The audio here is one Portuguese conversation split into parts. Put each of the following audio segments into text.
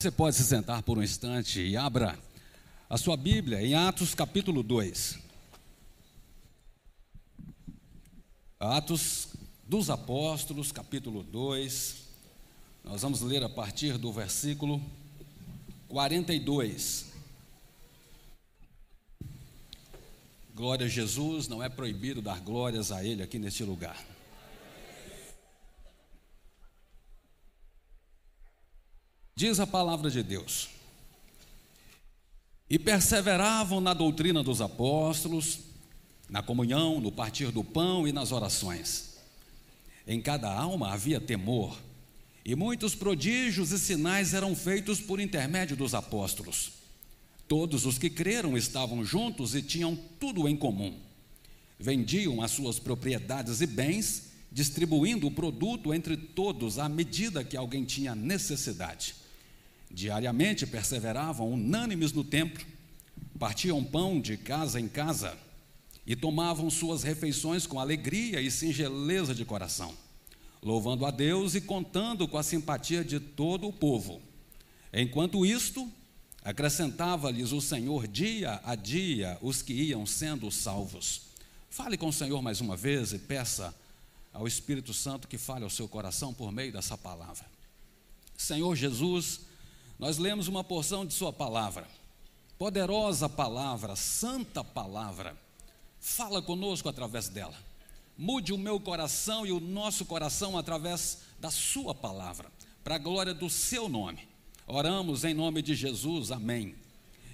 Você pode se sentar por um instante e abra a sua Bíblia em Atos capítulo 2. Atos dos Apóstolos, capítulo 2. Nós vamos ler a partir do versículo 42. Glória a Jesus, não é proibido dar glórias a Ele aqui neste lugar. Diz a palavra de Deus. E perseveravam na doutrina dos apóstolos, na comunhão, no partir do pão e nas orações. Em cada alma havia temor, e muitos prodígios e sinais eram feitos por intermédio dos apóstolos. Todos os que creram estavam juntos e tinham tudo em comum. Vendiam as suas propriedades e bens, distribuindo o produto entre todos à medida que alguém tinha necessidade. Diariamente perseveravam unânimes no templo, partiam pão de casa em casa e tomavam suas refeições com alegria e singeleza de coração, louvando a Deus e contando com a simpatia de todo o povo. Enquanto isto, acrescentava-lhes o Senhor dia a dia os que iam sendo salvos. Fale com o Senhor mais uma vez e peça ao Espírito Santo que fale ao seu coração por meio dessa palavra. Senhor Jesus, nós lemos uma porção de Sua palavra, poderosa palavra, santa palavra. Fala conosco através dela. Mude o meu coração e o nosso coração através da Sua palavra, para a glória do Seu nome. Oramos em nome de Jesus, amém.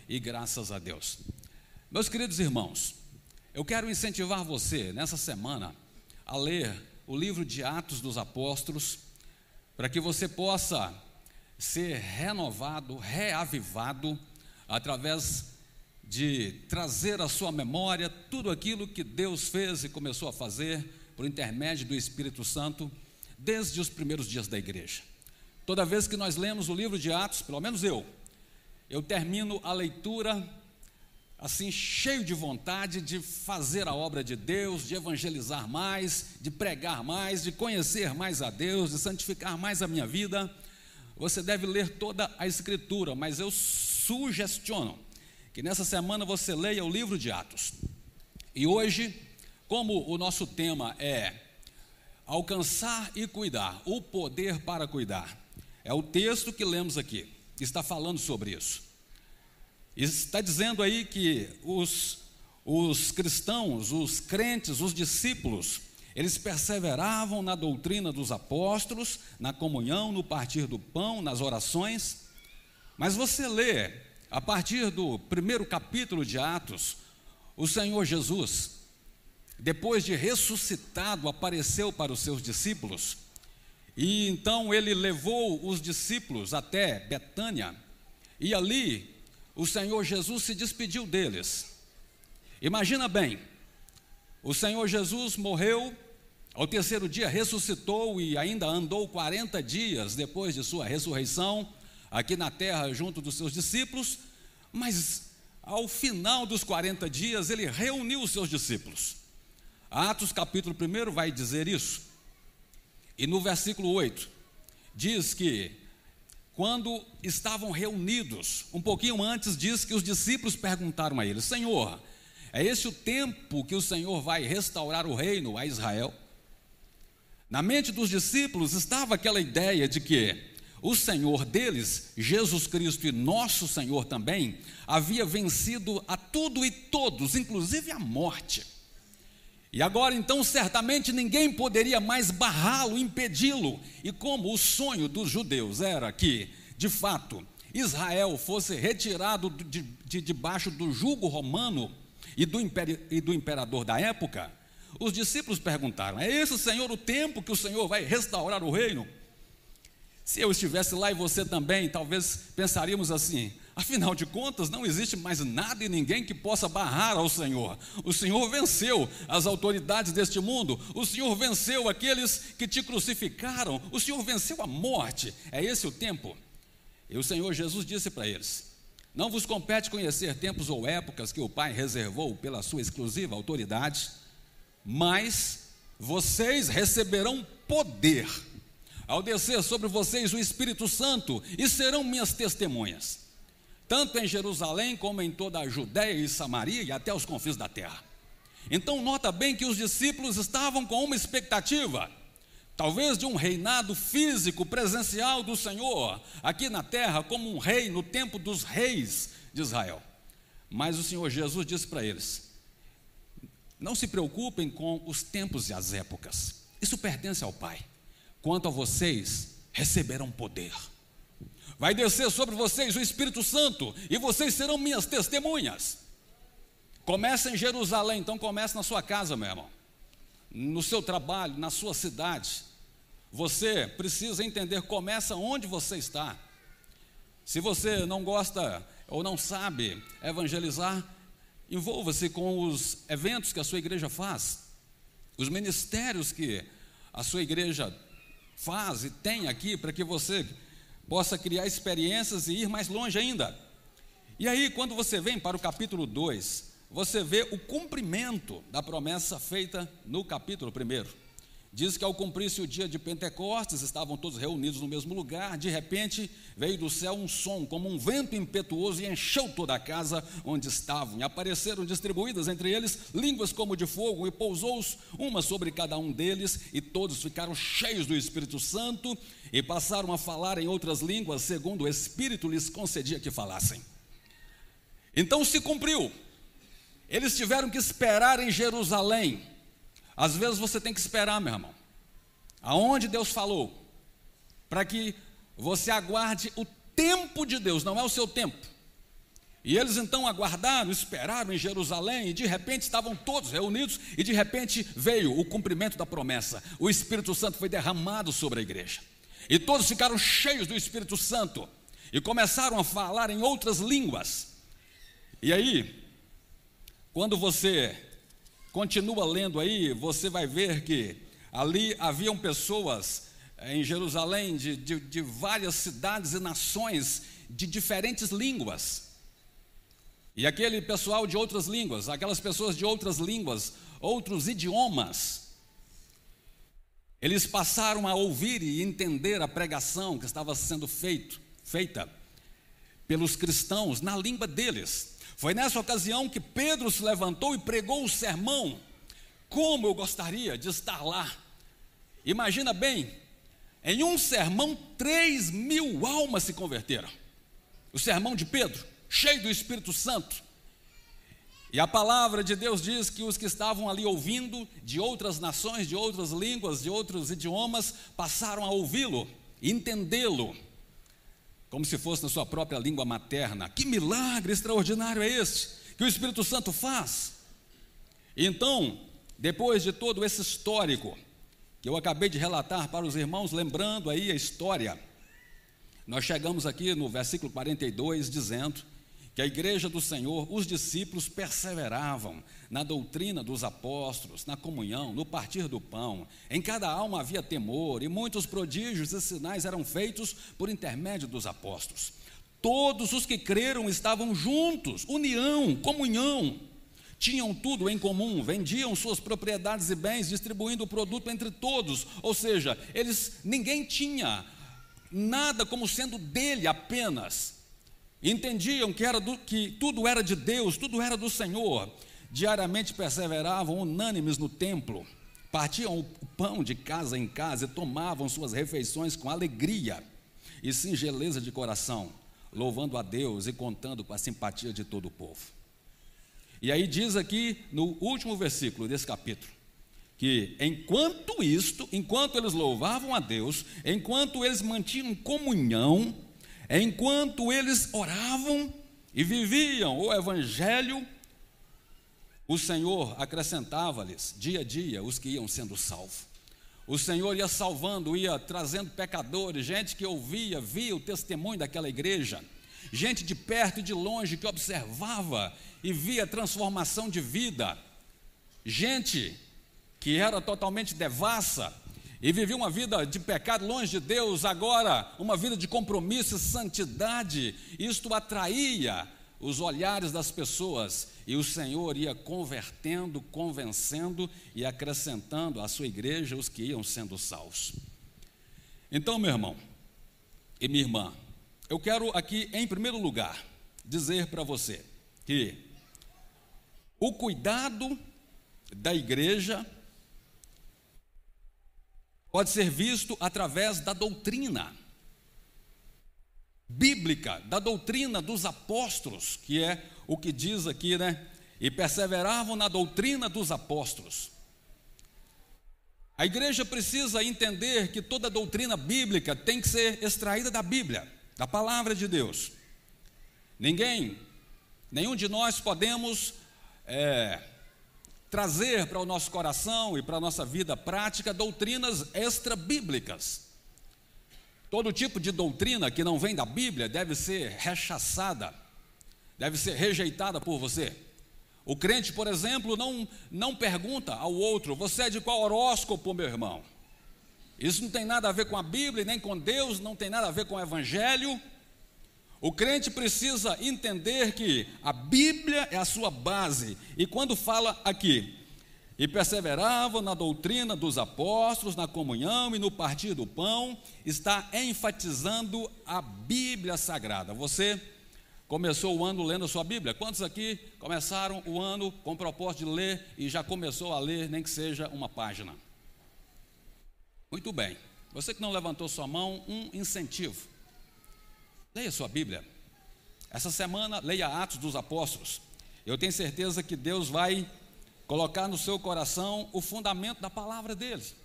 E graças a Deus. Meus queridos irmãos, eu quero incentivar você nessa semana a ler o livro de Atos dos Apóstolos, para que você possa ser renovado, reavivado, através de trazer à sua memória tudo aquilo que Deus fez e começou a fazer por intermédio do Espírito Santo desde os primeiros dias da igreja. Toda vez que nós lemos o livro de Atos, pelo menos eu, eu termino a leitura assim cheio de vontade de fazer a obra de Deus, de evangelizar mais, de pregar mais, de conhecer mais a Deus, de santificar mais a minha vida você deve ler toda a Escritura, mas eu sugestiono que nessa semana você leia o livro de Atos. E hoje, como o nosso tema é alcançar e cuidar, o poder para cuidar, é o texto que lemos aqui, está falando sobre isso. Está dizendo aí que os, os cristãos, os crentes, os discípulos, eles perseveravam na doutrina dos apóstolos, na comunhão, no partir do pão, nas orações. Mas você lê, a partir do primeiro capítulo de Atos, o Senhor Jesus, depois de ressuscitado, apareceu para os seus discípulos, e então ele levou os discípulos até Betânia, e ali o Senhor Jesus se despediu deles. Imagina bem, o Senhor Jesus morreu ao terceiro dia ressuscitou e ainda andou 40 dias depois de sua ressurreição aqui na terra junto dos seus discípulos, mas ao final dos 40 dias ele reuniu os seus discípulos. Atos capítulo 1 vai dizer isso. E no versículo 8 diz que quando estavam reunidos, um pouquinho antes diz que os discípulos perguntaram a ele: Senhor, é esse o tempo que o Senhor vai restaurar o reino a Israel? Na mente dos discípulos estava aquela ideia de que o Senhor deles, Jesus Cristo e nosso Senhor também, havia vencido a tudo e todos, inclusive a morte. E agora então, certamente ninguém poderia mais barrá-lo, impedi-lo. E como o sonho dos judeus era que, de fato, Israel fosse retirado de, de debaixo do jugo romano e do, e do imperador da época, os discípulos perguntaram: É esse, Senhor, o tempo que o Senhor vai restaurar o reino? Se eu estivesse lá e você também, talvez pensaríamos assim: afinal de contas, não existe mais nada e ninguém que possa barrar ao Senhor. O Senhor venceu as autoridades deste mundo, o Senhor venceu aqueles que te crucificaram, o Senhor venceu a morte. É esse o tempo? E o Senhor Jesus disse para eles: Não vos compete conhecer tempos ou épocas que o Pai reservou pela sua exclusiva autoridade mas vocês receberão poder ao descer sobre vocês o Espírito Santo e serão minhas testemunhas, tanto em Jerusalém como em toda a Judéia e Samaria e até os confins da terra. Então, nota bem que os discípulos estavam com uma expectativa, talvez de um reinado físico presencial do Senhor aqui na terra, como um rei no tempo dos reis de Israel. Mas o Senhor Jesus disse para eles: não se preocupem com os tempos e as épocas, isso pertence ao Pai. Quanto a vocês, receberão poder. Vai descer sobre vocês o Espírito Santo e vocês serão minhas testemunhas. Começa em Jerusalém, então comece na sua casa, meu irmão. No seu trabalho, na sua cidade. Você precisa entender, começa onde você está. Se você não gosta ou não sabe evangelizar, envolva-se com os eventos que a sua igreja faz, os ministérios que a sua igreja faz e tem aqui para que você possa criar experiências e ir mais longe ainda. E aí, quando você vem para o capítulo 2, você vê o cumprimento da promessa feita no capítulo 1. Diz que ao cumprir-se o dia de Pentecostes, estavam todos reunidos no mesmo lugar, de repente veio do céu um som, como um vento impetuoso, e encheu toda a casa onde estavam. E apareceram distribuídas entre eles línguas como de fogo, e pousou uma sobre cada um deles, e todos ficaram cheios do Espírito Santo, e passaram a falar em outras línguas, segundo o Espírito lhes concedia que falassem. Então se cumpriu eles tiveram que esperar em Jerusalém. Às vezes você tem que esperar, meu irmão. Aonde Deus falou, para que você aguarde o tempo de Deus, não é o seu tempo. E eles então aguardaram, esperaram em Jerusalém, e de repente estavam todos reunidos, e de repente veio o cumprimento da promessa. O Espírito Santo foi derramado sobre a igreja. E todos ficaram cheios do Espírito Santo e começaram a falar em outras línguas. E aí, quando você continua lendo aí, você vai ver que ali haviam pessoas eh, em Jerusalém de, de, de várias cidades e nações de diferentes línguas. E aquele pessoal de outras línguas, aquelas pessoas de outras línguas, outros idiomas, eles passaram a ouvir e entender a pregação que estava sendo feito, feita pelos cristãos na língua deles. Foi nessa ocasião que Pedro se levantou e pregou o sermão. Como eu gostaria de estar lá. Imagina bem, em um sermão, três mil almas se converteram. O sermão de Pedro, cheio do Espírito Santo. E a palavra de Deus diz que os que estavam ali ouvindo, de outras nações, de outras línguas, de outros idiomas, passaram a ouvi-lo, entendê-lo como se fosse na sua própria língua materna. Que milagre extraordinário é este que o Espírito Santo faz? Então, depois de todo esse histórico que eu acabei de relatar para os irmãos, lembrando aí a história, nós chegamos aqui no versículo 42 dizendo que a igreja do Senhor, os discípulos perseveravam na doutrina dos apóstolos, na comunhão, no partir do pão. Em cada alma havia temor, e muitos prodígios e sinais eram feitos por intermédio dos apóstolos. Todos os que creram estavam juntos, união, comunhão. Tinham tudo em comum, vendiam suas propriedades e bens, distribuindo o produto entre todos. Ou seja, eles ninguém tinha nada como sendo dele apenas entendiam que, era do, que tudo era de Deus, tudo era do Senhor, diariamente perseveravam unânimes no templo, partiam o pão de casa em casa e tomavam suas refeições com alegria e singeleza de coração, louvando a Deus e contando com a simpatia de todo o povo. E aí diz aqui no último versículo desse capítulo, que enquanto isto, enquanto eles louvavam a Deus, enquanto eles mantinham comunhão, Enquanto eles oravam e viviam o Evangelho, o Senhor acrescentava-lhes dia a dia os que iam sendo salvos. O Senhor ia salvando, ia trazendo pecadores, gente que ouvia, via o testemunho daquela igreja, gente de perto e de longe que observava e via transformação de vida, gente que era totalmente devassa, e vivia uma vida de pecado longe de Deus, agora uma vida de compromisso e santidade. Isto atraía os olhares das pessoas e o Senhor ia convertendo, convencendo e acrescentando à sua igreja os que iam sendo salvos. Então, meu irmão e minha irmã, eu quero aqui, em primeiro lugar, dizer para você que o cuidado da igreja pode ser visto através da doutrina bíblica, da doutrina dos apóstolos, que é o que diz aqui, né? E perseveravam na doutrina dos apóstolos. A igreja precisa entender que toda doutrina bíblica tem que ser extraída da Bíblia, da palavra de Deus. Ninguém, nenhum de nós podemos é, trazer para o nosso coração e para a nossa vida prática doutrinas extra-bíblicas. Todo tipo de doutrina que não vem da Bíblia deve ser rechaçada, deve ser rejeitada por você. O crente, por exemplo, não, não pergunta ao outro: Você é de qual horóscopo, meu irmão? Isso não tem nada a ver com a Bíblia, nem com Deus, não tem nada a ver com o Evangelho. O crente precisa entender que a Bíblia é a sua base, e quando fala aqui, e perseveravam na doutrina dos apóstolos, na comunhão e no partir do pão, está enfatizando a Bíblia Sagrada. Você começou o ano lendo a sua Bíblia? Quantos aqui começaram o ano com o propósito de ler e já começou a ler, nem que seja uma página? Muito bem. Você que não levantou sua mão, um incentivo. Leia sua Bíblia. Essa semana, leia Atos dos Apóstolos. Eu tenho certeza que Deus vai colocar no seu coração o fundamento da palavra deles.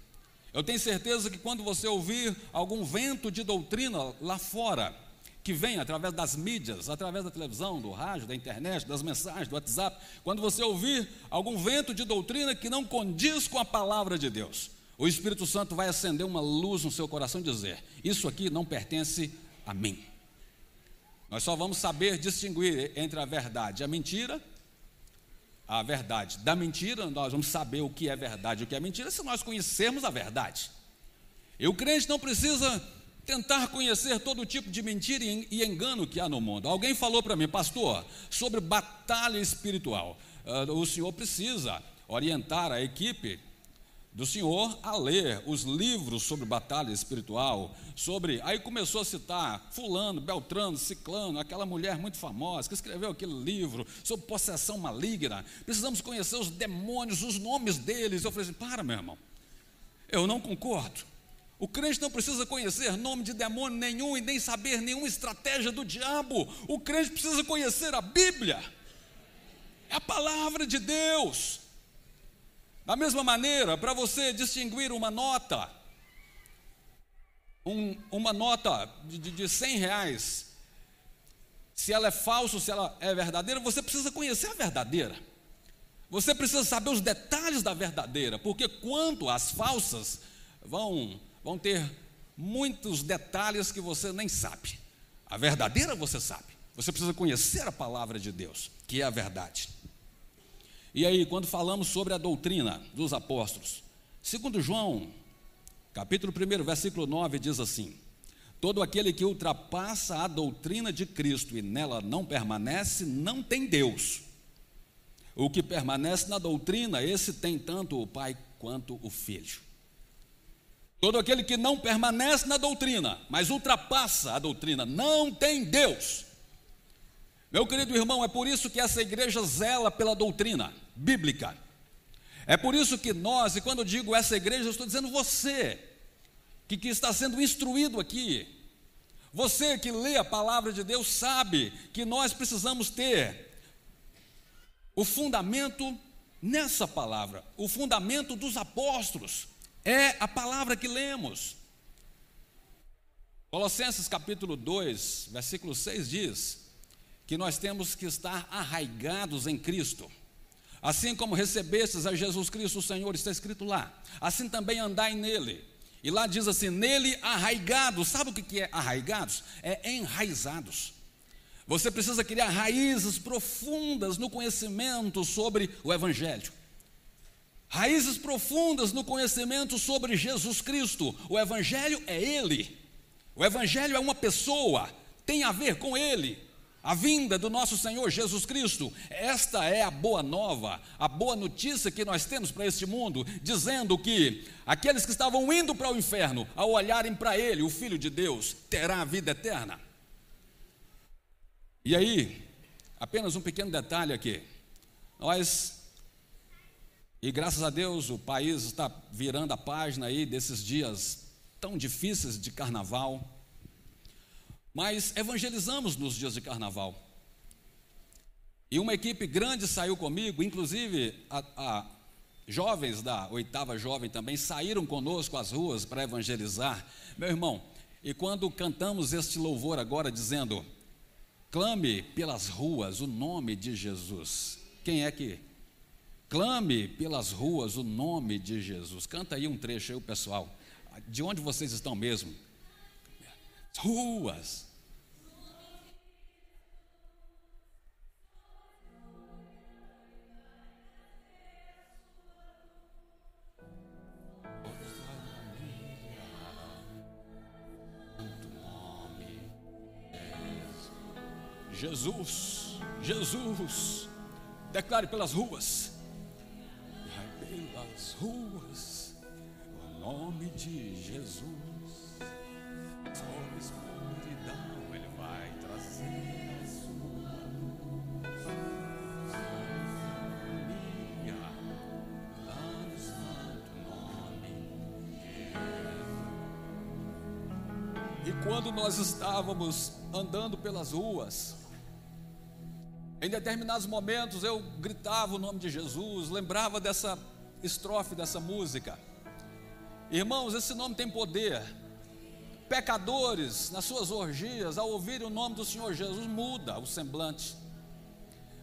Eu tenho certeza que quando você ouvir algum vento de doutrina lá fora, que vem através das mídias, através da televisão, do rádio, da internet, das mensagens, do WhatsApp, quando você ouvir algum vento de doutrina que não condiz com a palavra de Deus, o Espírito Santo vai acender uma luz no seu coração e dizer: Isso aqui não pertence a mim. Nós só vamos saber distinguir entre a verdade e a mentira. A verdade da mentira, nós vamos saber o que é verdade e o que é mentira se nós conhecermos a verdade. E o crente não precisa tentar conhecer todo tipo de mentira e engano que há no mundo. Alguém falou para mim, pastor, sobre batalha espiritual. Uh, o senhor precisa orientar a equipe do senhor a ler os livros sobre batalha espiritual, sobre. Aí começou a citar Fulano, Beltrano, Ciclano, aquela mulher muito famosa que escreveu aquele livro sobre possessão maligna. Precisamos conhecer os demônios, os nomes deles. Eu falei assim: para, meu irmão, eu não concordo. O crente não precisa conhecer nome de demônio nenhum e nem saber nenhuma estratégia do diabo. O crente precisa conhecer a Bíblia. É a palavra de Deus. Da mesma maneira, para você distinguir uma nota, um, uma nota de, de, de 100 reais, se ela é falsa ou se ela é verdadeira, você precisa conhecer a verdadeira. Você precisa saber os detalhes da verdadeira, porque quanto às falsas, vão vão ter muitos detalhes que você nem sabe. A verdadeira você sabe. Você precisa conhecer a palavra de Deus, que é a verdade. E aí, quando falamos sobre a doutrina dos apóstolos, segundo João, capítulo 1, versículo 9, diz assim: Todo aquele que ultrapassa a doutrina de Cristo e nela não permanece, não tem Deus. O que permanece na doutrina, esse tem tanto o Pai quanto o Filho. Todo aquele que não permanece na doutrina, mas ultrapassa a doutrina, não tem Deus. Meu querido irmão, é por isso que essa igreja zela pela doutrina bíblica. É por isso que nós, e quando eu digo essa igreja, eu estou dizendo você, que, que está sendo instruído aqui. Você que lê a palavra de Deus sabe que nós precisamos ter o fundamento nessa palavra, o fundamento dos apóstolos. É a palavra que lemos. Colossenses capítulo 2, versículo 6 diz que nós temos que estar arraigados em Cristo. Assim como recebestes a Jesus Cristo o Senhor, está escrito lá. Assim também andai nele. E lá diz assim: nele arraigados. Sabe o que é arraigados? É enraizados. Você precisa criar raízes profundas no conhecimento sobre o Evangelho raízes profundas no conhecimento sobre Jesus Cristo. O Evangelho é Ele, o Evangelho é uma pessoa, tem a ver com Ele. A vinda do nosso Senhor Jesus Cristo. Esta é a boa nova, a boa notícia que nós temos para este mundo, dizendo que aqueles que estavam indo para o inferno, ao olharem para Ele, o Filho de Deus, terá a vida eterna. E aí, apenas um pequeno detalhe aqui. Nós, e graças a Deus, o país está virando a página aí desses dias tão difíceis de carnaval mas evangelizamos nos dias de carnaval. E uma equipe grande saiu comigo, inclusive a, a jovens da oitava jovem também saíram conosco às ruas para evangelizar. Meu irmão, e quando cantamos este louvor agora dizendo: clame pelas ruas o nome de Jesus. Quem é que? Clame pelas ruas o nome de Jesus. Canta aí um trecho aí, o pessoal. De onde vocês estão mesmo? Ruas. Jesus, Jesus, declare pelas ruas, pelas ruas, o nome de Jesus. Quando nós estávamos andando pelas ruas, em determinados momentos eu gritava o nome de Jesus, lembrava dessa estrofe dessa música. Irmãos, esse nome tem poder. Pecadores, nas suas orgias, ao ouvirem o nome do Senhor Jesus, muda o semblante.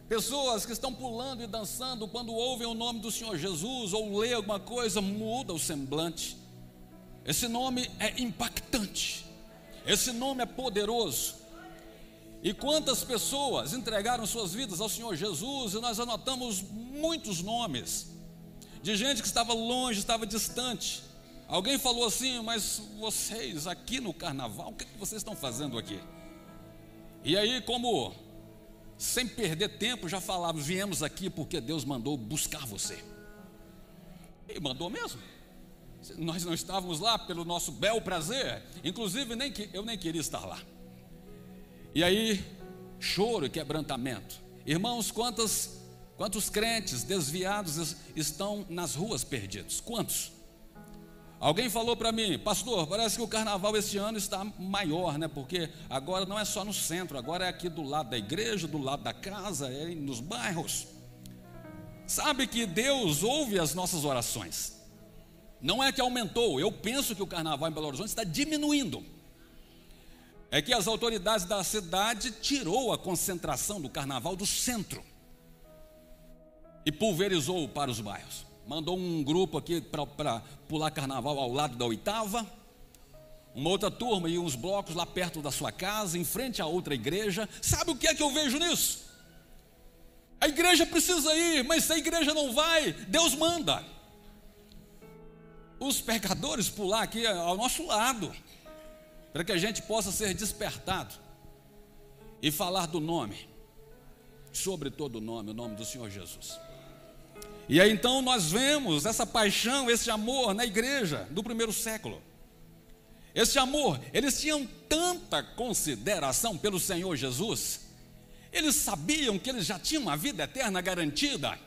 Pessoas que estão pulando e dançando quando ouvem o nome do Senhor Jesus ou lê alguma coisa, muda o semblante. Esse nome é impactante. Esse nome é poderoso. E quantas pessoas entregaram suas vidas ao Senhor Jesus, e nós anotamos muitos nomes de gente que estava longe, estava distante. Alguém falou assim, mas vocês aqui no carnaval, o que, é que vocês estão fazendo aqui? E aí, como sem perder tempo, já falava, viemos aqui porque Deus mandou buscar você. E mandou mesmo. Nós não estávamos lá pelo nosso bel prazer, inclusive nem que, eu nem queria estar lá. E aí, choro e quebrantamento. Irmãos, quantos, quantos crentes desviados estão nas ruas perdidos? Quantos? Alguém falou para mim, pastor, parece que o carnaval este ano está maior, né? Porque agora não é só no centro, agora é aqui do lado da igreja, do lado da casa, é nos bairros. Sabe que Deus ouve as nossas orações. Não é que aumentou, eu penso que o carnaval em Belo Horizonte está diminuindo. É que as autoridades da cidade tirou a concentração do carnaval do centro e pulverizou para os bairros. Mandou um grupo aqui para pular carnaval ao lado da oitava, uma outra turma e uns blocos lá perto da sua casa, em frente a outra igreja. Sabe o que é que eu vejo nisso? A igreja precisa ir, mas se a igreja não vai, Deus manda os pecadores pular aqui ao nosso lado, para que a gente possa ser despertado e falar do nome, sobre todo o nome, o nome do Senhor Jesus. E aí então nós vemos essa paixão, esse amor na igreja do primeiro século. Esse amor, eles tinham tanta consideração pelo Senhor Jesus, eles sabiam que eles já tinham uma vida eterna garantida.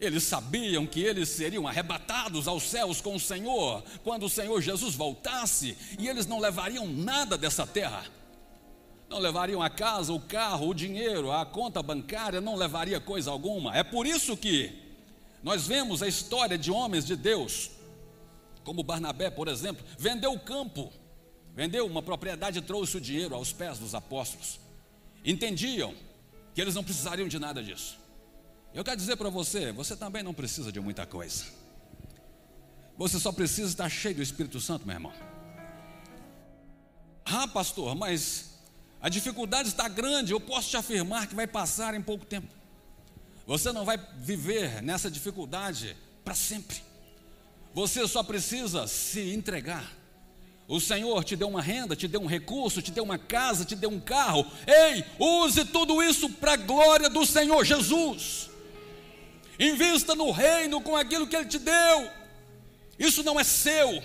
Eles sabiam que eles seriam arrebatados aos céus com o Senhor quando o Senhor Jesus voltasse e eles não levariam nada dessa terra. Não levariam a casa, o carro, o dinheiro, a conta bancária, não levaria coisa alguma. É por isso que nós vemos a história de homens de Deus, como Barnabé, por exemplo, vendeu o campo, vendeu uma propriedade e trouxe o dinheiro aos pés dos apóstolos. Entendiam que eles não precisariam de nada disso. Eu quero dizer para você, você também não precisa de muita coisa. Você só precisa estar cheio do Espírito Santo, meu irmão. Ah, pastor, mas a dificuldade está grande, eu posso te afirmar que vai passar em pouco tempo. Você não vai viver nessa dificuldade para sempre. Você só precisa se entregar. O Senhor te deu uma renda, te deu um recurso, te deu uma casa, te deu um carro. Ei, use tudo isso para a glória do Senhor Jesus. Invista no reino com aquilo que Ele te deu. Isso não é seu.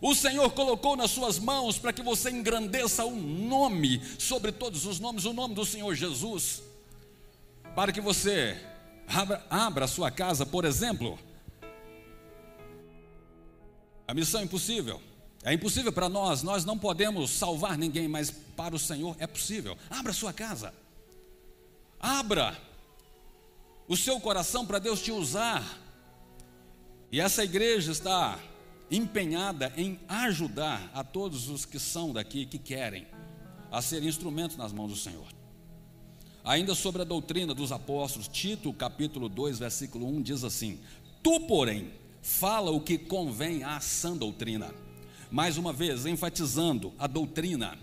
O Senhor colocou nas suas mãos para que você engrandeça o nome sobre todos os nomes, o nome do Senhor Jesus. Para que você abra, abra a sua casa, por exemplo. A missão é impossível. É impossível para nós, nós não podemos salvar ninguém, mas para o Senhor é possível. Abra sua casa. Abra o seu coração para Deus te usar. E essa igreja está empenhada em ajudar a todos os que são daqui, que querem, a ser instrumentos nas mãos do Senhor. Ainda sobre a doutrina dos apóstolos, Tito, capítulo 2, versículo 1, diz assim: Tu, porém, fala o que convém à sã doutrina. Mais uma vez, enfatizando a doutrina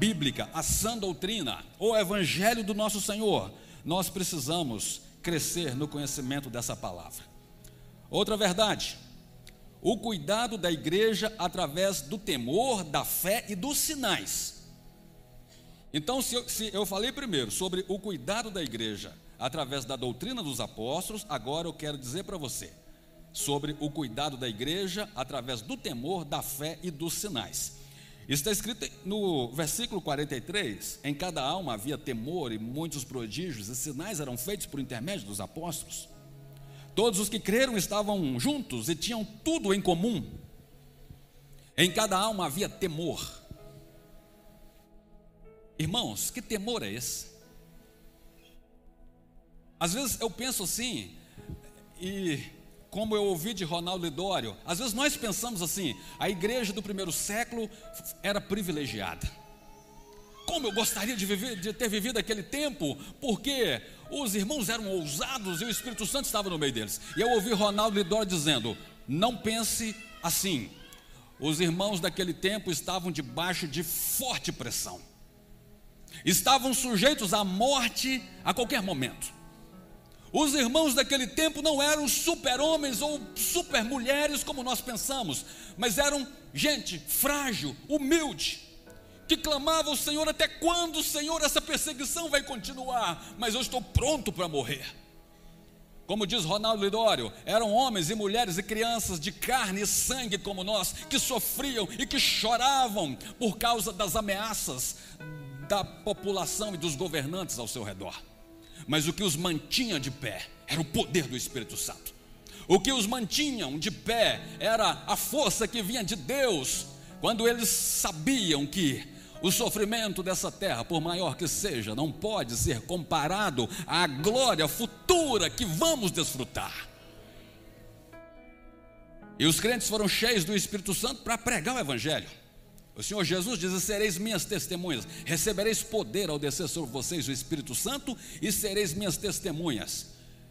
bíblica, a sã doutrina, o evangelho do nosso Senhor, nós precisamos crescer no conhecimento dessa palavra. Outra verdade, o cuidado da igreja através do temor, da fé e dos sinais. Então, se eu, se eu, falei primeiro sobre o cuidado da igreja através da doutrina dos apóstolos, agora eu quero dizer para você sobre o cuidado da igreja através do temor, da fé e dos sinais. Está escrito no versículo 43: em cada alma havia temor e muitos prodígios e sinais eram feitos por intermédio dos apóstolos. Todos os que creram estavam juntos e tinham tudo em comum. Em cada alma havia temor. Irmãos, que temor é esse? Às vezes eu penso assim, e como eu ouvi de Ronaldo Lidório, às vezes nós pensamos assim: a igreja do primeiro século era privilegiada. Como eu gostaria de, viver, de ter vivido aquele tempo, porque os irmãos eram ousados e o Espírito Santo estava no meio deles. E eu ouvi Ronaldo Lidório dizendo: não pense assim. Os irmãos daquele tempo estavam debaixo de forte pressão, estavam sujeitos à morte a qualquer momento. Os irmãos daquele tempo não eram super-homens ou super-mulheres como nós pensamos, mas eram gente frágil, humilde, que clamava ao Senhor: até quando, Senhor, essa perseguição vai continuar? Mas eu estou pronto para morrer. Como diz Ronaldo Lidório, eram homens e mulheres e crianças de carne e sangue como nós, que sofriam e que choravam por causa das ameaças da população e dos governantes ao seu redor mas o que os mantinha de pé era o poder do Espírito Santo. O que os mantinham de pé era a força que vinha de Deus, quando eles sabiam que o sofrimento dessa terra, por maior que seja, não pode ser comparado à glória futura que vamos desfrutar. E os crentes foram cheios do Espírito Santo para pregar o Evangelho. O Senhor Jesus diz: Sereis minhas testemunhas, recebereis poder ao descer sobre vocês o Espírito Santo e sereis minhas testemunhas.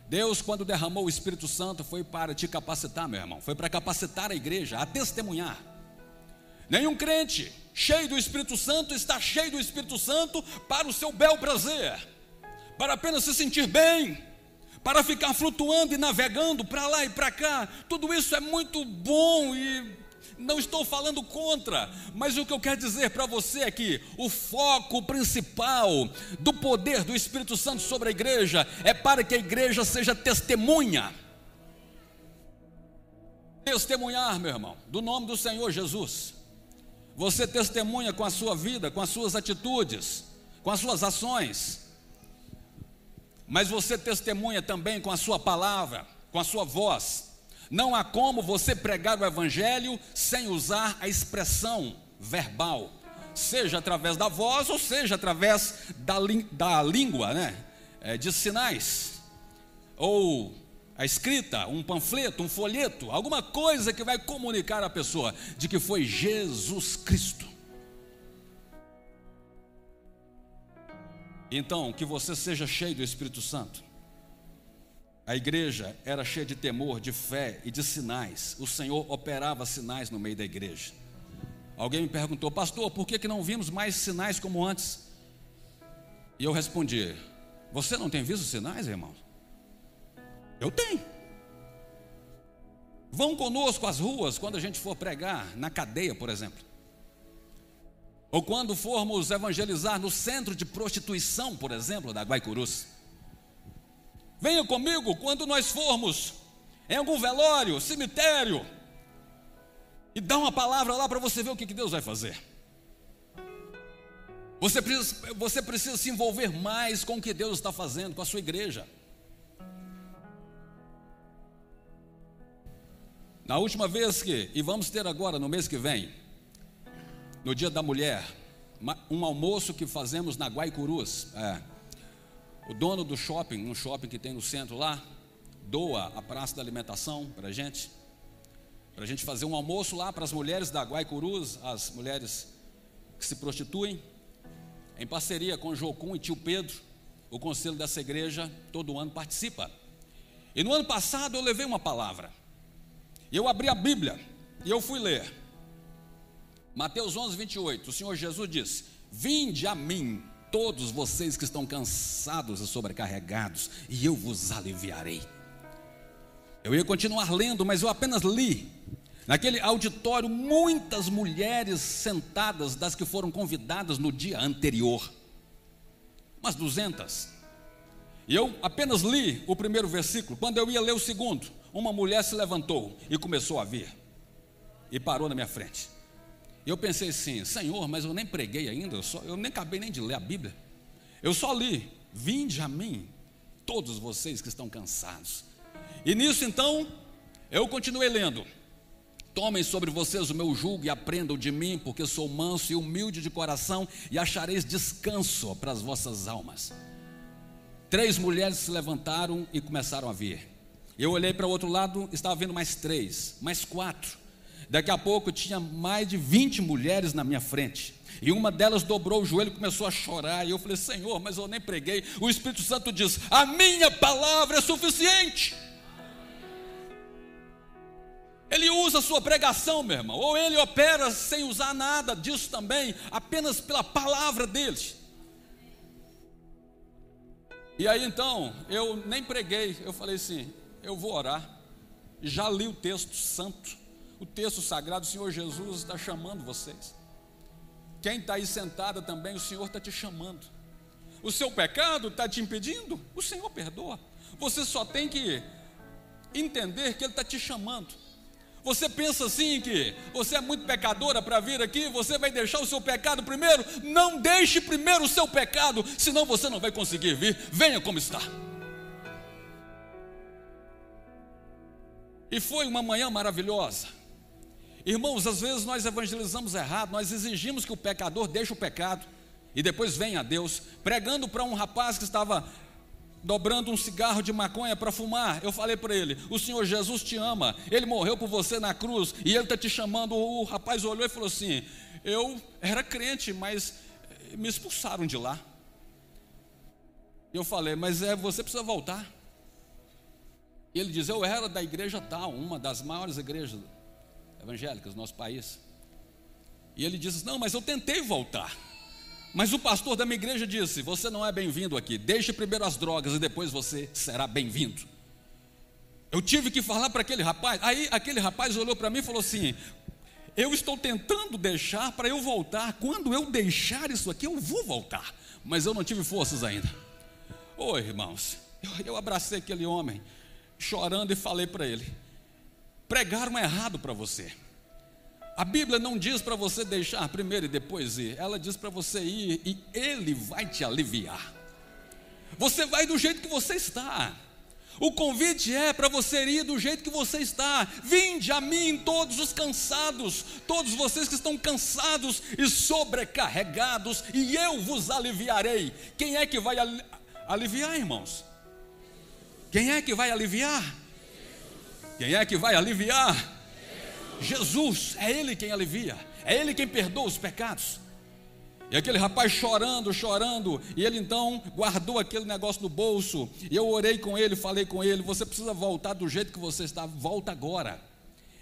Deus, quando derramou o Espírito Santo, foi para te capacitar, meu irmão, foi para capacitar a igreja a testemunhar. Nenhum crente cheio do Espírito Santo está cheio do Espírito Santo para o seu bel prazer, para apenas se sentir bem, para ficar flutuando e navegando para lá e para cá. Tudo isso é muito bom e não estou falando contra, mas o que eu quero dizer para você é que o foco principal do poder do Espírito Santo sobre a igreja é para que a igreja seja testemunha. Testemunhar, meu irmão, do nome do Senhor Jesus. Você testemunha com a sua vida, com as suas atitudes, com as suas ações. Mas você testemunha também com a sua palavra, com a sua voz. Não há como você pregar o Evangelho sem usar a expressão verbal, seja através da voz ou seja através da, da língua, né? É, de sinais, ou a escrita, um panfleto, um folheto, alguma coisa que vai comunicar à pessoa de que foi Jesus Cristo. Então, que você seja cheio do Espírito Santo. A igreja era cheia de temor, de fé e de sinais. O Senhor operava sinais no meio da igreja. Alguém me perguntou, pastor, por que, que não vimos mais sinais como antes? E eu respondi: Você não tem visto sinais, irmão? Eu tenho. Vão conosco às ruas quando a gente for pregar, na cadeia, por exemplo. Ou quando formos evangelizar no centro de prostituição, por exemplo, da Guaicurus. Venha comigo quando nós formos em algum velório, cemitério, e dá uma palavra lá para você ver o que Deus vai fazer. Você precisa, você precisa se envolver mais com o que Deus está fazendo, com a sua igreja. Na última vez que, e vamos ter agora no mês que vem, no Dia da Mulher, um almoço que fazemos na Guaicurus. É, o dono do shopping, um shopping que tem no centro lá, doa a praça da alimentação para a gente, para a gente fazer um almoço lá para as mulheres da Guaicurus, as mulheres que se prostituem, em parceria com Jocum e tio Pedro, o conselho dessa igreja todo ano participa. E no ano passado eu levei uma palavra. Eu abri a Bíblia e eu fui ler. Mateus 11, 28. O Senhor Jesus disse: Vinde a mim, todos vocês que estão cansados e sobrecarregados, e eu vos aliviarei. Eu ia continuar lendo, mas eu apenas li. Naquele auditório, muitas mulheres sentadas das que foram convidadas no dia anterior. Umas duzentas. E eu apenas li o primeiro versículo. Quando eu ia ler o segundo, uma mulher se levantou e começou a vir. E parou na minha frente. E eu pensei assim, Senhor, mas eu nem preguei ainda, eu, só, eu nem acabei nem de ler a Bíblia. Eu só li, vinde a mim, todos vocês que estão cansados. E nisso então, eu continuei lendo. Tomem sobre vocês o meu jugo e aprendam de mim, porque sou manso e humilde de coração, e achareis descanso para as vossas almas. Três mulheres se levantaram e começaram a vir. Eu olhei para o outro lado, estava vendo mais três, mais quatro. Daqui a pouco tinha mais de 20 mulheres na minha frente. E uma delas dobrou o joelho e começou a chorar. E eu falei: Senhor, mas eu nem preguei. O Espírito Santo diz: A minha palavra é suficiente. Ele usa a sua pregação, meu irmão, ou ele opera sem usar nada disso também, apenas pela palavra deles. E aí então, eu nem preguei, eu falei assim: eu vou orar. Já li o texto santo, o texto sagrado, o Senhor Jesus está chamando vocês. Quem está aí sentada também, o Senhor está te chamando. O seu pecado está te impedindo? O Senhor perdoa. Você só tem que entender que Ele está te chamando. Você pensa assim que você é muito pecadora para vir aqui, você vai deixar o seu pecado primeiro? Não deixe primeiro o seu pecado, senão você não vai conseguir vir. Venha como está. E foi uma manhã maravilhosa. Irmãos, às vezes nós evangelizamos errado, nós exigimos que o pecador deixe o pecado e depois venha a Deus, pregando para um rapaz que estava dobrando um cigarro de maconha para fumar. Eu falei para ele: O Senhor Jesus te ama, ele morreu por você na cruz e ele está te chamando. O rapaz olhou e falou assim: Eu era crente, mas me expulsaram de lá. Eu falei: Mas é, você precisa voltar. Ele diz: Eu era da igreja tal, uma das maiores igrejas evangélicas do nosso país. E ele disse: Não, mas eu tentei voltar. Mas o pastor da minha igreja disse: Você não é bem-vindo aqui. Deixe primeiro as drogas e depois você será bem-vindo. Eu tive que falar para aquele rapaz. Aí aquele rapaz olhou para mim e falou assim: Eu estou tentando deixar para eu voltar. Quando eu deixar isso aqui, eu vou voltar. Mas eu não tive forças ainda. Oi, irmãos. Eu abracei aquele homem, chorando, e falei para ele: Pregaram errado para você. A Bíblia não diz para você deixar primeiro e depois ir, ela diz para você ir e Ele vai te aliviar. Você vai do jeito que você está. O convite é para você ir do jeito que você está. Vinde a mim todos os cansados, todos vocês que estão cansados e sobrecarregados, e eu vos aliviarei. Quem é que vai aliviar, irmãos? Quem é que vai aliviar? Quem é que vai aliviar? Jesus, é Ele quem alivia, é Ele quem perdoa os pecados. E aquele rapaz chorando, chorando, e ele então guardou aquele negócio no bolso. E eu orei com ele, falei com ele: Você precisa voltar do jeito que você está, volta agora.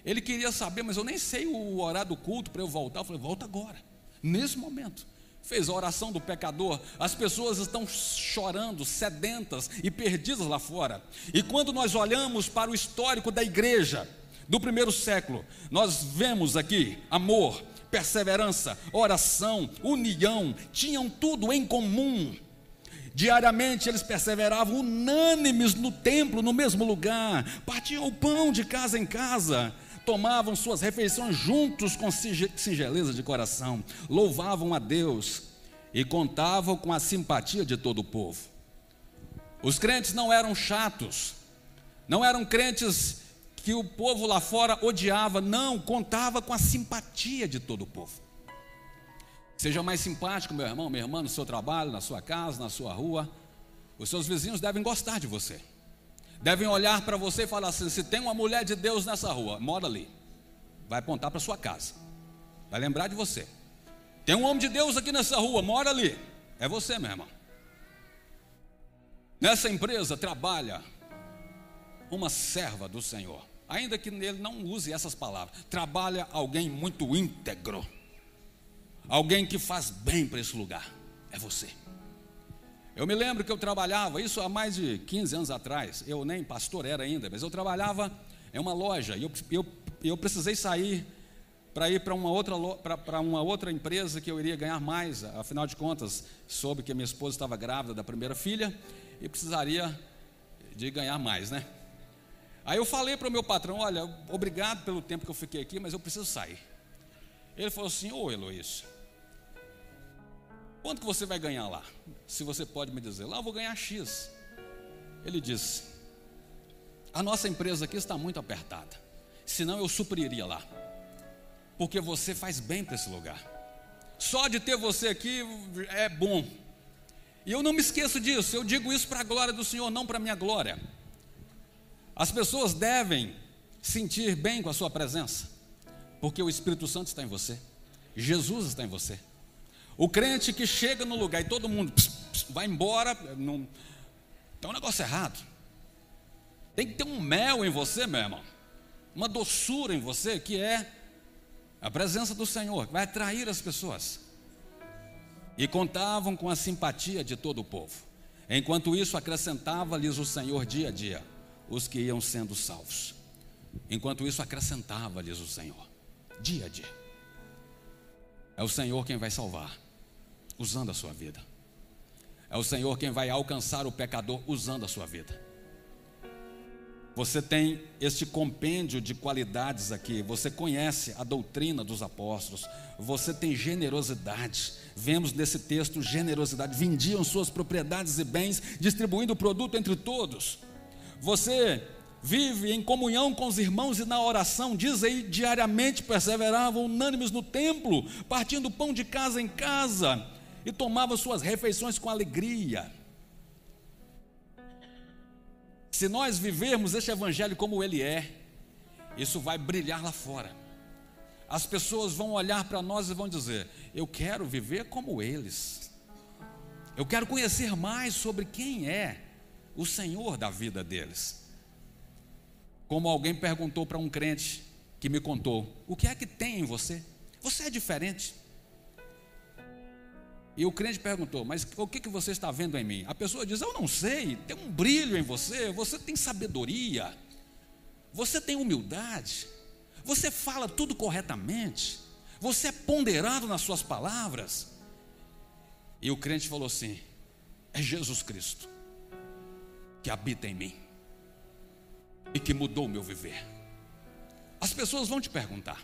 Ele queria saber, mas eu nem sei o horário do culto para eu voltar. Eu falei: Volta agora, nesse momento. Fez a oração do pecador. As pessoas estão chorando, sedentas e perdidas lá fora. E quando nós olhamos para o histórico da igreja, do primeiro século, nós vemos aqui amor, perseverança, oração, união, tinham tudo em comum. Diariamente eles perseveravam unânimes no templo, no mesmo lugar, partiam o pão de casa em casa, tomavam suas refeições juntos com singeleza de coração, louvavam a Deus e contavam com a simpatia de todo o povo. Os crentes não eram chatos, não eram crentes que o povo lá fora odiava, não, contava com a simpatia de todo o povo. Seja mais simpático, meu irmão, minha irmã, no seu trabalho, na sua casa, na sua rua. Os seus vizinhos devem gostar de você. Devem olhar para você e falar assim: se tem uma mulher de Deus nessa rua, mora ali. Vai apontar para sua casa. Vai lembrar de você. Tem um homem de Deus aqui nessa rua, mora ali. É você, meu irmão. Nessa empresa trabalha uma serva do Senhor. Ainda que ele não use essas palavras. Trabalha alguém muito íntegro alguém que faz bem para esse lugar. É você. Eu me lembro que eu trabalhava, isso há mais de 15 anos atrás, eu nem pastor era ainda, mas eu trabalhava em uma loja e eu, eu, eu precisei sair para ir para uma, outra, para uma outra empresa que eu iria ganhar mais, afinal de contas, soube que a minha esposa estava grávida da primeira filha e precisaria de ganhar mais, né? Aí eu falei para o meu patrão: Olha, obrigado pelo tempo que eu fiquei aqui, mas eu preciso sair. Ele falou assim: Ô Heloísio, Quanto que você vai ganhar lá? Se você pode me dizer, lá eu vou ganhar X. Ele disse: A nossa empresa aqui está muito apertada. Senão eu supriria lá. Porque você faz bem para esse lugar. Só de ter você aqui é bom. E eu não me esqueço disso. Eu digo isso para a glória do Senhor, não para a minha glória. As pessoas devem sentir bem com a sua presença. Porque o Espírito Santo está em você. Jesus está em você. O crente que chega no lugar e todo mundo pss, pss, vai embora, não, tem um negócio errado. Tem que ter um mel em você, meu irmão, uma doçura em você que é a presença do Senhor, que vai atrair as pessoas. E contavam com a simpatia de todo o povo. Enquanto isso, acrescentava-lhes o Senhor dia a dia os que iam sendo salvos. Enquanto isso, acrescentava-lhes o Senhor dia a dia. É o Senhor quem vai salvar usando a sua vida. É o Senhor quem vai alcançar o pecador usando a sua vida. Você tem este compêndio de qualidades aqui. Você conhece a doutrina dos apóstolos. Você tem generosidade. Vemos nesse texto generosidade. Vendiam suas propriedades e bens, distribuindo o produto entre todos. Você vive em comunhão com os irmãos e na oração. Diz aí, diariamente perseveravam unânimes no templo, partindo pão de casa em casa e tomavam suas refeições com alegria. Se nós vivermos este evangelho como ele é, isso vai brilhar lá fora. As pessoas vão olhar para nós e vão dizer: Eu quero viver como eles. Eu quero conhecer mais sobre quem é o Senhor da vida deles. Como alguém perguntou para um crente que me contou: O que é que tem em você? Você é diferente. E o crente perguntou: Mas o que, que você está vendo em mim? A pessoa diz: Eu não sei, tem um brilho em você, você tem sabedoria, você tem humildade, você fala tudo corretamente, você é ponderado nas suas palavras. E o crente falou assim: É Jesus Cristo que habita em mim e que mudou o meu viver. As pessoas vão te perguntar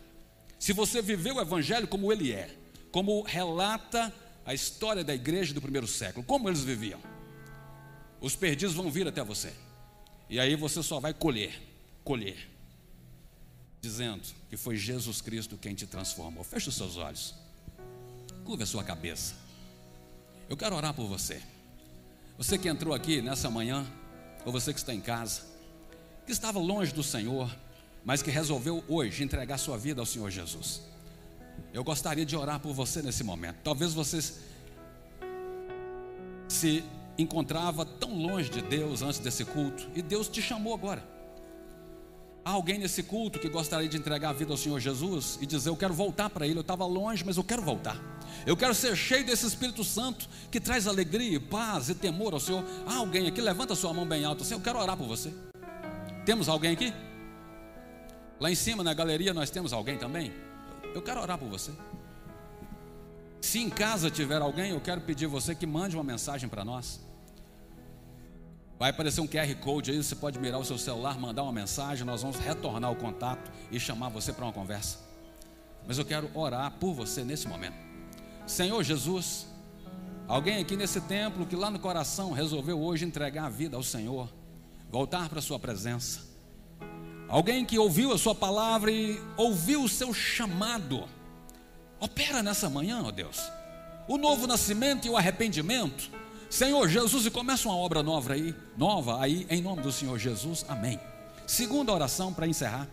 se você viveu o Evangelho como ele é, como relata a história da igreja do primeiro século, como eles viviam. Os perdidos vão vir até você. E aí você só vai colher, colher, dizendo que foi Jesus Cristo quem te transformou. Feche os seus olhos, curva a sua cabeça. Eu quero orar por você. Você que entrou aqui nessa manhã, ou você que está em casa, que estava longe do Senhor, mas que resolveu hoje entregar sua vida ao Senhor Jesus. Eu gostaria de orar por você nesse momento. Talvez você se encontrava tão longe de Deus antes desse culto e Deus te chamou agora. Há alguém nesse culto que gostaria de entregar a vida ao Senhor Jesus e dizer: Eu quero voltar para Ele. Eu estava longe, mas eu quero voltar. Eu quero ser cheio desse Espírito Santo que traz alegria, paz e temor ao Senhor. Há alguém aqui? Levanta sua mão bem alta. Assim, eu quero orar por você. Temos alguém aqui? Lá em cima na galeria nós temos alguém também? Eu quero orar por você. Se em casa tiver alguém, eu quero pedir você que mande uma mensagem para nós. Vai aparecer um QR Code aí, você pode mirar o seu celular, mandar uma mensagem, nós vamos retornar o contato e chamar você para uma conversa. Mas eu quero orar por você nesse momento. Senhor Jesus, alguém aqui nesse templo que lá no coração resolveu hoje entregar a vida ao Senhor, voltar para a sua presença. Alguém que ouviu a sua palavra e ouviu o seu chamado. Opera nessa manhã, ó Deus. O novo nascimento e o arrependimento Senhor Jesus, e começa uma obra nova aí, nova aí, em nome do Senhor Jesus, amém. Segunda oração para encerrar.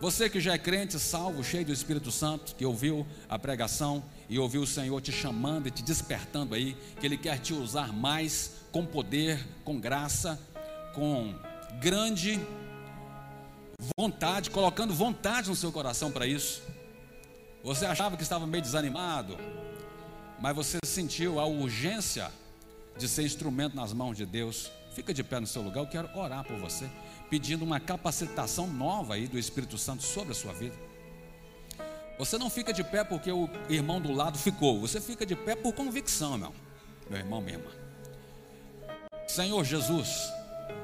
Você que já é crente, salvo, cheio do Espírito Santo, que ouviu a pregação e ouviu o Senhor te chamando e te despertando aí, que Ele quer te usar mais com poder, com graça, com grande vontade, colocando vontade no seu coração para isso. Você achava que estava meio desanimado, mas você sentiu a urgência de ser instrumento nas mãos de Deus. Fica de pé no seu lugar, eu quero orar por você, pedindo uma capacitação nova aí do Espírito Santo sobre a sua vida. Você não fica de pé porque o irmão do lado ficou, você fica de pé por convicção, meu, meu irmão, minha irmã. Senhor Jesus,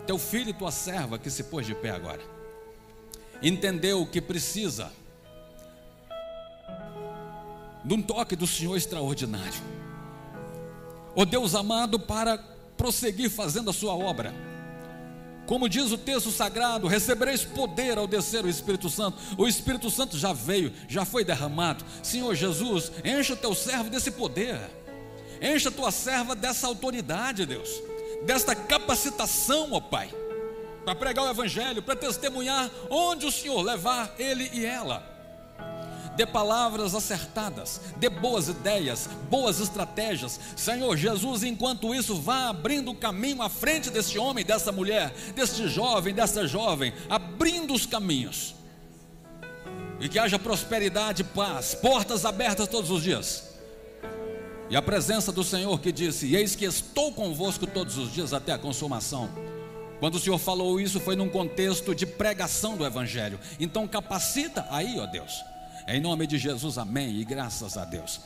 teu filho e tua serva que se pôs de pé agora, entendeu que precisa de um toque do Senhor extraordinário ó Deus amado, para prosseguir fazendo a sua obra. Como diz o texto sagrado, recebereis poder ao descer o Espírito Santo. O Espírito Santo já veio, já foi derramado. Senhor Jesus, encha teu servo desse poder. Encha tua serva dessa autoridade, Deus. Desta capacitação, ó Pai. Para pregar o Evangelho, para testemunhar onde o Senhor levar ele e ela dê palavras acertadas, dê boas ideias, boas estratégias. Senhor Jesus, enquanto isso, vá abrindo o caminho à frente desse homem, dessa mulher, deste jovem, dessa jovem, abrindo os caminhos. E que haja prosperidade, paz, portas abertas todos os dias. E a presença do Senhor que disse: Eis que estou convosco todos os dias até a consumação. Quando o Senhor falou isso, foi num contexto de pregação do Evangelho. Então, capacita aí, ó Deus, em nome de Jesus, amém e graças a Deus.